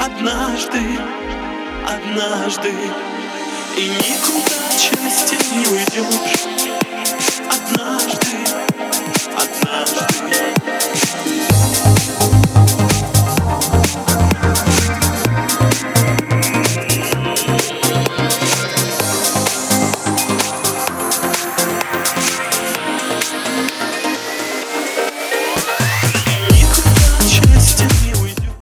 Однажды, однажды И никуда часть